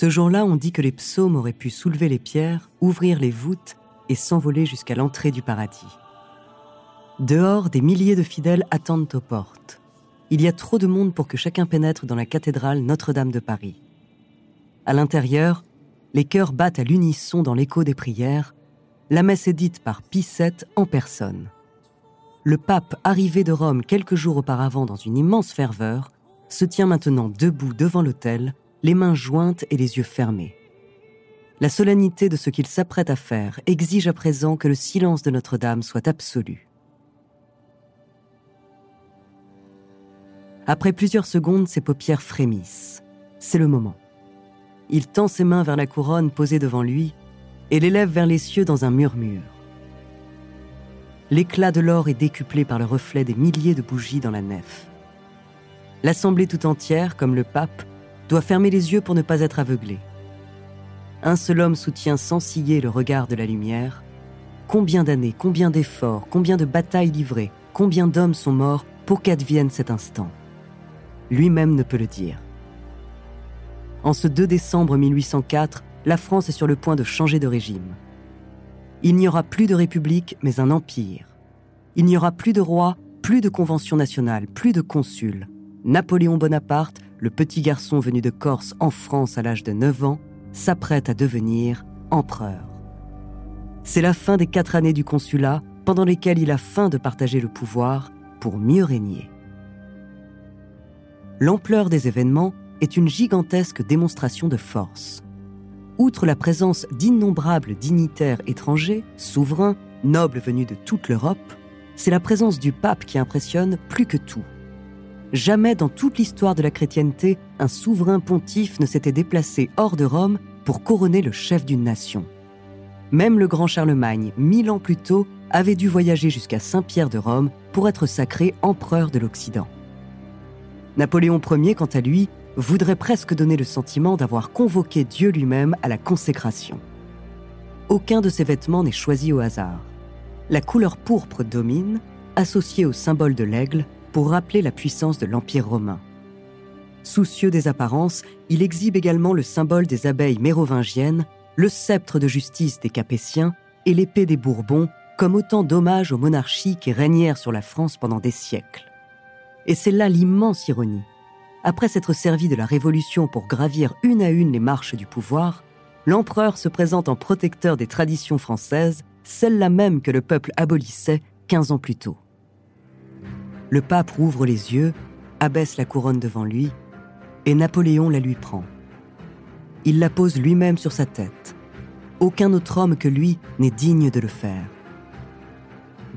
Ce jour-là, on dit que les psaumes auraient pu soulever les pierres, ouvrir les voûtes et s'envoler jusqu'à l'entrée du paradis. Dehors, des milliers de fidèles attendent aux portes. Il y a trop de monde pour que chacun pénètre dans la cathédrale Notre-Dame de Paris. À l'intérieur, les chœurs battent à l'unisson dans l'écho des prières. La messe est dite par Pie VII en personne. Le pape, arrivé de Rome quelques jours auparavant dans une immense ferveur, se tient maintenant debout devant l'autel, les mains jointes et les yeux fermés. La solennité de ce qu'il s'apprête à faire exige à présent que le silence de Notre-Dame soit absolu. Après plusieurs secondes, ses paupières frémissent. C'est le moment. Il tend ses mains vers la couronne posée devant lui et l'élève vers les cieux dans un murmure. L'éclat de l'or est décuplé par le reflet des milliers de bougies dans la nef. L'assemblée tout entière, comme le pape, doit fermer les yeux pour ne pas être aveuglé. Un seul homme soutient sans ciller le regard de la lumière. Combien d'années, combien d'efforts, combien de batailles livrées, combien d'hommes sont morts pour qu'advienne cet instant Lui-même ne peut le dire. En ce 2 décembre 1804, la France est sur le point de changer de régime. Il n'y aura plus de république, mais un empire. Il n'y aura plus de roi, plus de convention nationale, plus de consuls. Napoléon Bonaparte, le petit garçon venu de Corse en France à l'âge de 9 ans, s'apprête à devenir empereur. C'est la fin des quatre années du consulat pendant lesquelles il a faim de partager le pouvoir pour mieux régner. L'ampleur des événements est une gigantesque démonstration de force. Outre la présence d'innombrables dignitaires étrangers, souverains, nobles venus de toute l'Europe, c'est la présence du pape qui impressionne plus que tout. Jamais dans toute l'histoire de la chrétienté, un souverain pontife ne s'était déplacé hors de Rome pour couronner le chef d'une nation. Même le grand Charlemagne, mille ans plus tôt, avait dû voyager jusqu'à Saint-Pierre de Rome pour être sacré empereur de l'Occident. Napoléon Ier, quant à lui, voudrait presque donner le sentiment d'avoir convoqué Dieu lui-même à la consécration. Aucun de ses vêtements n'est choisi au hasard. La couleur pourpre domine, associée au symbole de l'aigle, pour rappeler la puissance de l'Empire romain. Soucieux des apparences, il exhibe également le symbole des abeilles mérovingiennes, le sceptre de justice des Capétiens et l'épée des Bourbons, comme autant d'hommages aux monarchies qui régnèrent sur la France pendant des siècles. Et c'est là l'immense ironie. Après s'être servi de la Révolution pour gravir une à une les marches du pouvoir, l'empereur se présente en protecteur des traditions françaises, celles-là même que le peuple abolissait 15 ans plus tôt. Le pape rouvre les yeux, abaisse la couronne devant lui, et Napoléon la lui prend. Il la pose lui-même sur sa tête. Aucun autre homme que lui n'est digne de le faire.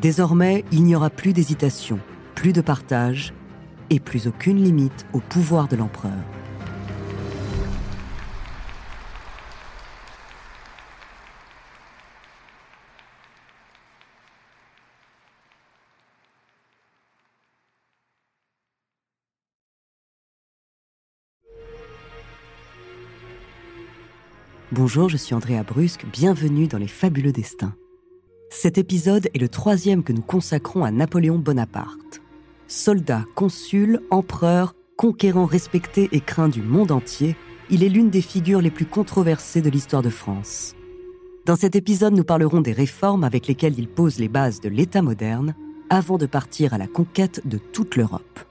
Désormais, il n'y aura plus d'hésitation, plus de partage, et plus aucune limite au pouvoir de l'empereur. Bonjour, je suis Andrea Brusque, bienvenue dans Les Fabuleux Destins. Cet épisode est le troisième que nous consacrons à Napoléon Bonaparte. Soldat, consul, empereur, conquérant respecté et craint du monde entier, il est l'une des figures les plus controversées de l'histoire de France. Dans cet épisode, nous parlerons des réformes avec lesquelles il pose les bases de l'État moderne avant de partir à la conquête de toute l'Europe.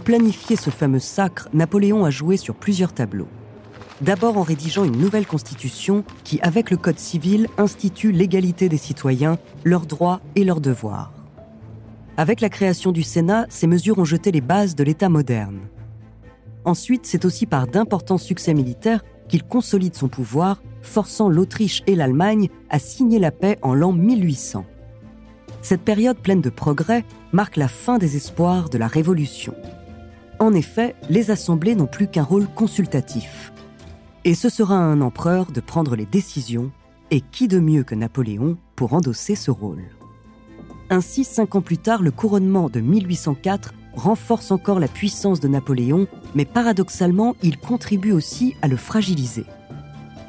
Pour planifier ce fameux sacre, Napoléon a joué sur plusieurs tableaux. D'abord en rédigeant une nouvelle constitution qui, avec le Code civil, institue l'égalité des citoyens, leurs droits et leurs devoirs. Avec la création du Sénat, ces mesures ont jeté les bases de l'État moderne. Ensuite, c'est aussi par d'importants succès militaires qu'il consolide son pouvoir, forçant l'Autriche et l'Allemagne à signer la paix en l'an 1800. Cette période pleine de progrès marque la fin des espoirs de la Révolution. En effet, les assemblées n'ont plus qu'un rôle consultatif. Et ce sera à un empereur de prendre les décisions, et qui de mieux que Napoléon pour endosser ce rôle. Ainsi, cinq ans plus tard, le couronnement de 1804 renforce encore la puissance de Napoléon, mais paradoxalement, il contribue aussi à le fragiliser.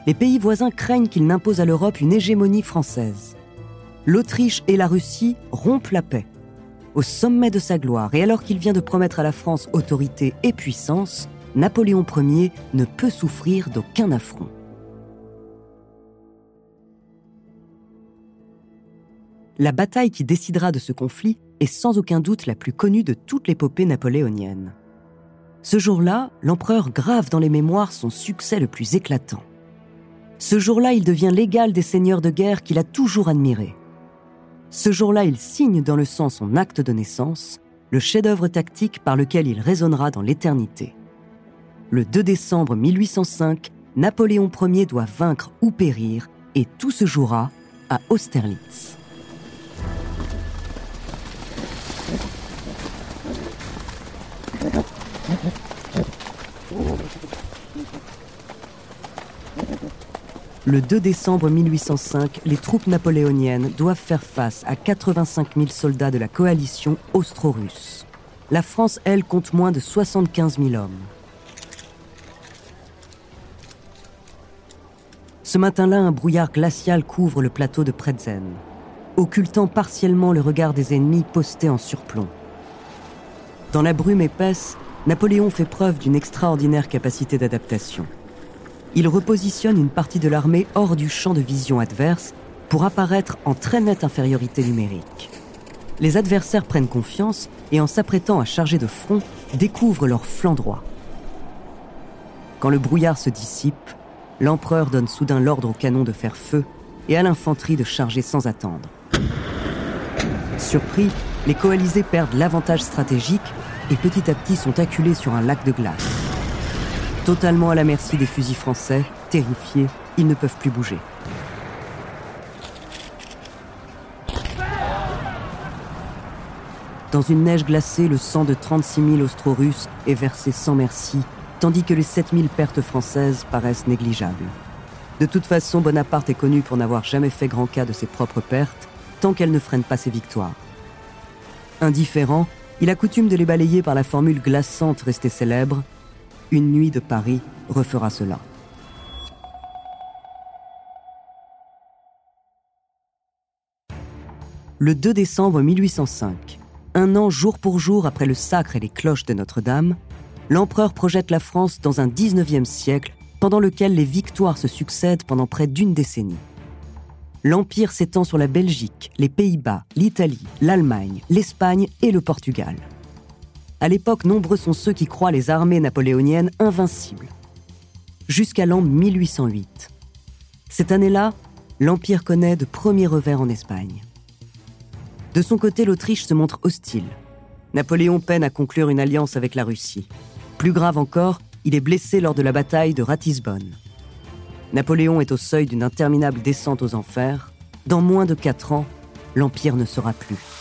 Les pays voisins craignent qu'il n'impose à l'Europe une hégémonie française. L'Autriche et la Russie rompent la paix au sommet de sa gloire et alors qu'il vient de promettre à la France autorité et puissance, Napoléon Ier ne peut souffrir d'aucun affront. La bataille qui décidera de ce conflit est sans aucun doute la plus connue de toute l'épopée napoléonienne. Ce jour-là, l'empereur grave dans les mémoires son succès le plus éclatant. Ce jour-là, il devient l'égal des seigneurs de guerre qu'il a toujours admirés. Ce jour-là, il signe dans le sang son acte de naissance, le chef-d'œuvre tactique par lequel il résonnera dans l'éternité. Le 2 décembre 1805, Napoléon Ier doit vaincre ou périr, et tout se jouera à Austerlitz. Le 2 décembre 1805, les troupes napoléoniennes doivent faire face à 85 000 soldats de la coalition austro-russe. La France, elle, compte moins de 75 000 hommes. Ce matin-là, un brouillard glacial couvre le plateau de Pretzen, occultant partiellement le regard des ennemis postés en surplomb. Dans la brume épaisse, Napoléon fait preuve d'une extraordinaire capacité d'adaptation il repositionne une partie de l'armée hors du champ de vision adverse pour apparaître en très nette infériorité numérique. Les adversaires prennent confiance et en s'apprêtant à charger de front, découvrent leur flanc droit. Quand le brouillard se dissipe, l'empereur donne soudain l'ordre au canon de faire feu et à l'infanterie de charger sans attendre. Surpris, les coalisés perdent l'avantage stratégique et petit à petit sont acculés sur un lac de glace. Totalement à la merci des fusils français, terrifiés, ils ne peuvent plus bouger. Dans une neige glacée, le sang de 36 000 austro-russes est versé sans merci, tandis que les 7 000 pertes françaises paraissent négligeables. De toute façon, Bonaparte est connu pour n'avoir jamais fait grand cas de ses propres pertes, tant qu'elles ne freinent pas ses victoires. Indifférent, il a coutume de les balayer par la formule glaçante restée célèbre une nuit de Paris refera cela. Le 2 décembre 1805, un an jour pour jour après le sacre et les cloches de Notre-Dame, l'empereur projette la France dans un 19e siècle pendant lequel les victoires se succèdent pendant près d'une décennie. L'Empire s'étend sur la Belgique, les Pays-Bas, l'Italie, l'Allemagne, l'Espagne et le Portugal. À l'époque, nombreux sont ceux qui croient les armées napoléoniennes invincibles. Jusqu'à l'an 1808. Cette année-là, l'Empire connaît de premiers revers en Espagne. De son côté, l'Autriche se montre hostile. Napoléon peine à conclure une alliance avec la Russie. Plus grave encore, il est blessé lors de la bataille de Ratisbonne. Napoléon est au seuil d'une interminable descente aux enfers. Dans moins de quatre ans, l'Empire ne sera plus.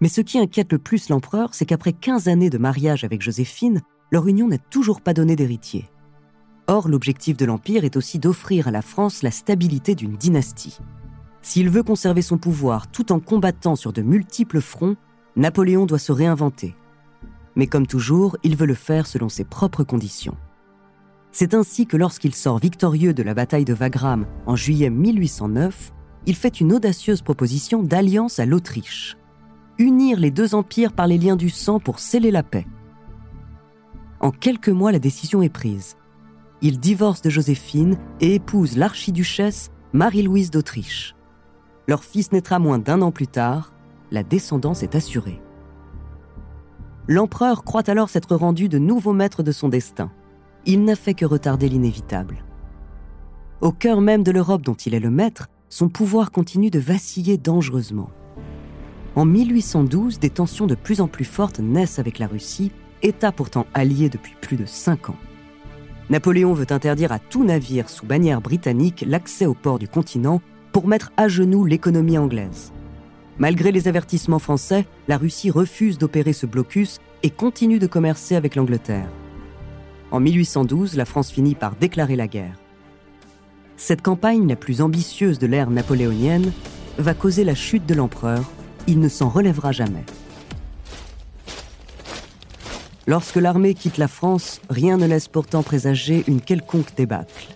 Mais ce qui inquiète le plus l'empereur, c'est qu'après 15 années de mariage avec Joséphine, leur union n'a toujours pas donné d'héritier. Or, l'objectif de l'Empire est aussi d'offrir à la France la stabilité d'une dynastie. S'il veut conserver son pouvoir tout en combattant sur de multiples fronts, Napoléon doit se réinventer. Mais comme toujours, il veut le faire selon ses propres conditions. C'est ainsi que lorsqu'il sort victorieux de la bataille de Wagram en juillet 1809, il fait une audacieuse proposition d'alliance à l'Autriche unir les deux empires par les liens du sang pour sceller la paix. En quelques mois, la décision est prise. Il divorce de Joséphine et épouse l'archiduchesse Marie-Louise d'Autriche. Leur fils naîtra moins d'un an plus tard, la descendance est assurée. L'empereur croit alors s'être rendu de nouveau maître de son destin. Il n'a fait que retarder l'inévitable. Au cœur même de l'Europe dont il est le maître, son pouvoir continue de vaciller dangereusement. En 1812, des tensions de plus en plus fortes naissent avec la Russie, État pourtant allié depuis plus de cinq ans. Napoléon veut interdire à tout navire sous bannière britannique l'accès au port du continent pour mettre à genoux l'économie anglaise. Malgré les avertissements français, la Russie refuse d'opérer ce blocus et continue de commercer avec l'Angleterre. En 1812, la France finit par déclarer la guerre. Cette campagne, la plus ambitieuse de l'ère napoléonienne, va causer la chute de l'empereur il ne s'en relèvera jamais. Lorsque l'armée quitte la France, rien ne laisse pourtant présager une quelconque débâcle.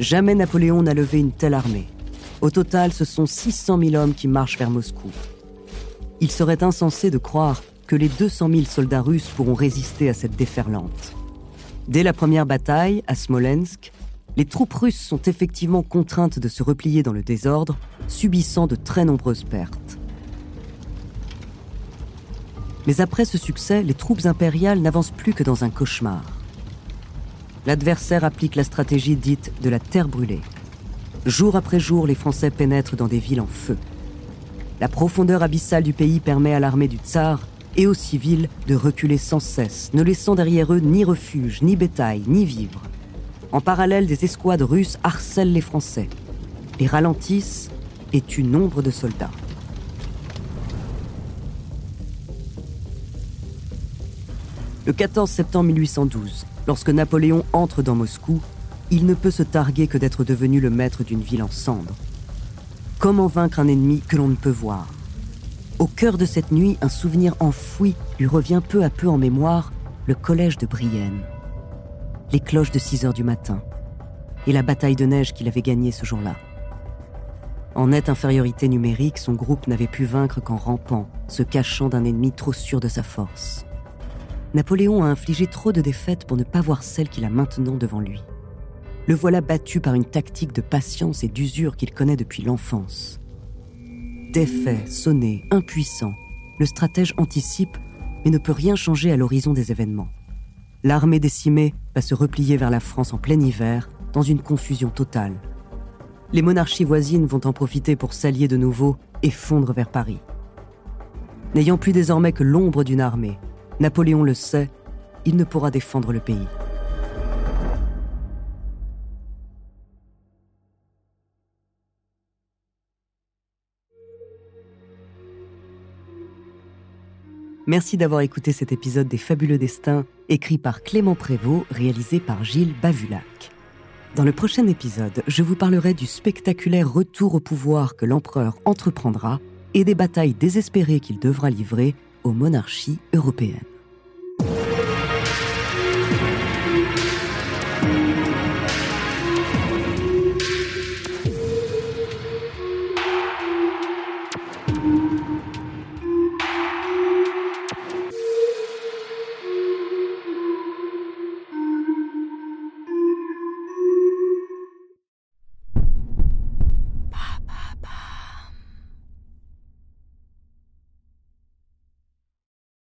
Jamais Napoléon n'a levé une telle armée. Au total, ce sont 600 000 hommes qui marchent vers Moscou. Il serait insensé de croire que les 200 000 soldats russes pourront résister à cette déferlante. Dès la première bataille, à Smolensk, les troupes russes sont effectivement contraintes de se replier dans le désordre, subissant de très nombreuses pertes. Mais après ce succès, les troupes impériales n'avancent plus que dans un cauchemar. L'adversaire applique la stratégie dite de la terre brûlée. Jour après jour, les Français pénètrent dans des villes en feu. La profondeur abyssale du pays permet à l'armée du tsar et aux civils de reculer sans cesse, ne laissant derrière eux ni refuge, ni bétail, ni vivres. En parallèle, des escouades russes harcèlent les Français, les ralentissent et tuent nombre de soldats. Le 14 septembre 1812, lorsque Napoléon entre dans Moscou, il ne peut se targuer que d'être devenu le maître d'une ville en cendres. Comment vaincre un ennemi que l'on ne peut voir? Au cœur de cette nuit, un souvenir enfoui lui revient peu à peu en mémoire, le collège de Brienne. Les cloches de 6 heures du matin et la bataille de neige qu'il avait gagnée ce jour-là. En nette infériorité numérique, son groupe n'avait pu vaincre qu'en rampant, se cachant d'un ennemi trop sûr de sa force. Napoléon a infligé trop de défaites pour ne pas voir celle qu'il a maintenant devant lui. Le voilà battu par une tactique de patience et d'usure qu'il connaît depuis l'enfance. Défait, sonné, impuissant, le stratège anticipe mais ne peut rien changer à l'horizon des événements. L'armée décimée va se replier vers la France en plein hiver, dans une confusion totale. Les monarchies voisines vont en profiter pour s'allier de nouveau et fondre vers Paris. N'ayant plus désormais que l'ombre d'une armée, Napoléon le sait, il ne pourra défendre le pays. Merci d'avoir écouté cet épisode des Fabuleux Destins, écrit par Clément Prévost, réalisé par Gilles Bavulac. Dans le prochain épisode, je vous parlerai du spectaculaire retour au pouvoir que l'empereur entreprendra et des batailles désespérées qu'il devra livrer aux monarchies européennes.